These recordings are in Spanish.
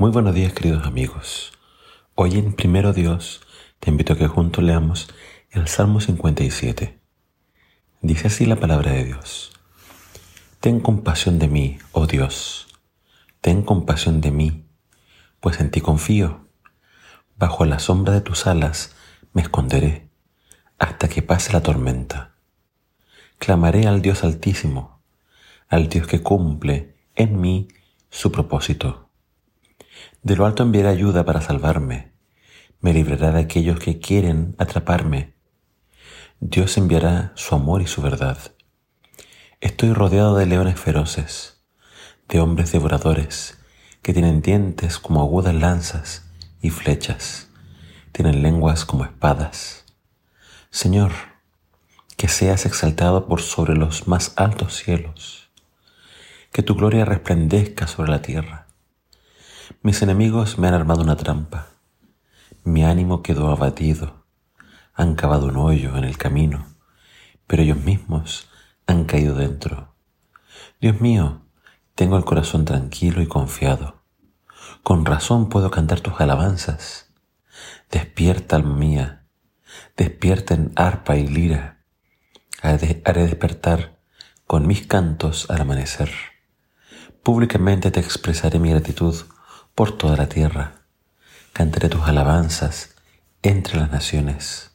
Muy buenos días queridos amigos. Hoy en Primero Dios te invito a que juntos leamos el Salmo 57. Dice así la palabra de Dios. Ten compasión de mí, oh Dios. Ten compasión de mí, pues en ti confío. Bajo la sombra de tus alas me esconderé hasta que pase la tormenta. Clamaré al Dios altísimo, al Dios que cumple en mí su propósito. De lo alto enviará ayuda para salvarme. Me librará de aquellos que quieren atraparme. Dios enviará su amor y su verdad. Estoy rodeado de leones feroces, de hombres devoradores, que tienen dientes como agudas lanzas y flechas, tienen lenguas como espadas. Señor, que seas exaltado por sobre los más altos cielos, que tu gloria resplandezca sobre la tierra mis enemigos me han armado una trampa. Mi ánimo quedó abatido. Han cavado un hoyo en el camino, pero ellos mismos han caído dentro. Dios mío, tengo el corazón tranquilo y confiado. Con razón puedo cantar tus alabanzas. Despierta, alma mía, despierta en arpa y lira. Haré despertar con mis cantos al amanecer. Públicamente te expresaré mi gratitud por toda la tierra. Cantaré tus alabanzas entre las naciones.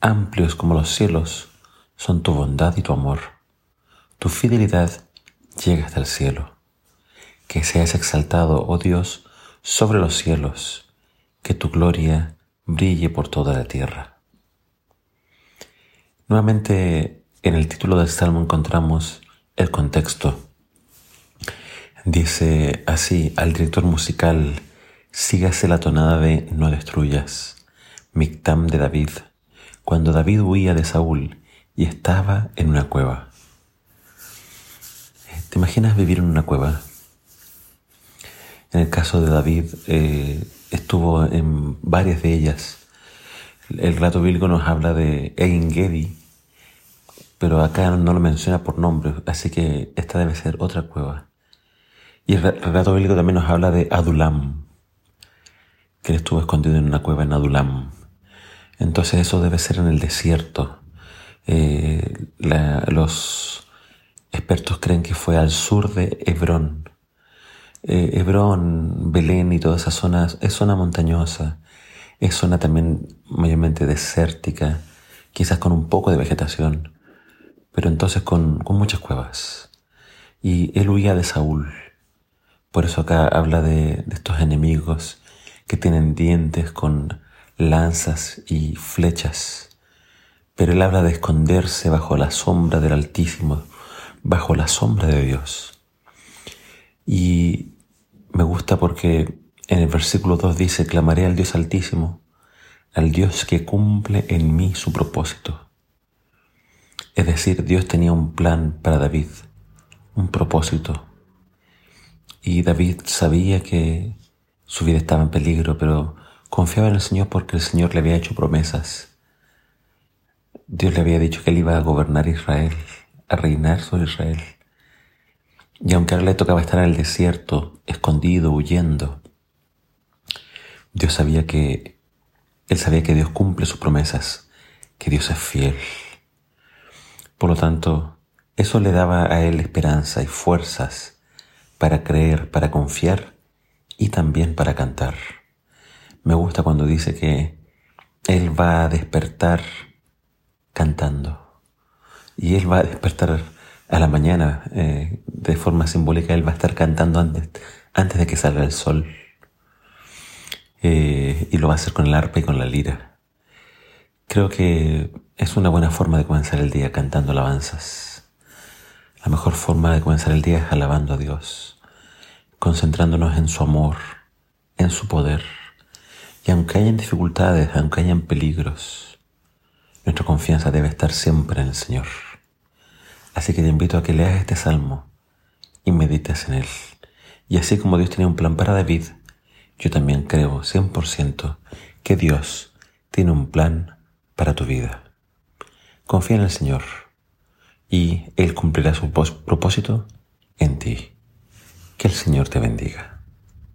Amplios como los cielos son tu bondad y tu amor. Tu fidelidad llega hasta el cielo. Que seas exaltado, oh Dios, sobre los cielos, que tu gloria brille por toda la tierra. Nuevamente en el título del Salmo encontramos el contexto Dice así al director musical, sígase la tonada de No destruyas, Mictam de David, cuando David huía de Saúl y estaba en una cueva. ¿Te imaginas vivir en una cueva? En el caso de David, eh, estuvo en varias de ellas. El rato bíblico nos habla de Ein pero acá no lo menciona por nombre, así que esta debe ser otra cueva. Y el relato bíblico también nos habla de Adulam, que él estuvo escondido en una cueva en Adulam. Entonces eso debe ser en el desierto. Eh, los expertos creen que fue al sur de Hebrón. Eh, Hebrón, Belén y toda esa zona es zona montañosa, es zona también mayormente desértica, quizás con un poco de vegetación, pero entonces con muchas cuevas. Y él huía de Saúl. Por eso acá habla de, estos enemigos que tienen dientes con lanzas y flechas. Pero él habla de esconderse bajo la sombra del Altísimo, bajo la sombra de Dios. Y me gusta porque en el versículo 2 dice, clamaré al Dios Altísimo, al Dios que cumple en mí su propósito. Es decir, Dios tenía un plan para David, un propósito. Y David sabía que su vida estaba en peligro, pero confiaba en el Señor porque el Señor le había hecho promesas. Dios le había dicho que él iba a gobernar Israel, a reinar sobre Israel. Y aunque ahora le tocaba estar en el desierto, escondido, huyendo, Dios sabía que, él sabía que Dios cumple sus promesas, que Dios es fiel. Por lo tanto, eso le daba a él esperanza y fuerzas para creer, para confiar y también para cantar. Me gusta cuando dice que Él va a despertar cantando. Y Él va a despertar a la mañana, eh, de forma simbólica, Él va a estar cantando antes, antes de que salga el sol. Eh, y lo va a hacer con el arpa y con la lira. Creo que es una buena forma de comenzar el día cantando alabanzas. La mejor forma de comenzar el día es alabando a Dios, concentrándonos en su amor, en su poder. Y aunque hayan dificultades, aunque hayan peligros, nuestra confianza debe estar siempre en el Señor. Así que te invito a que leas este salmo y medites en él. Y así como Dios tenía un plan para David, yo también creo 100% que Dios tiene un plan para tu vida. Confía en el Señor y Él cumplirá su propósito en ti. Que el Señor te bendiga.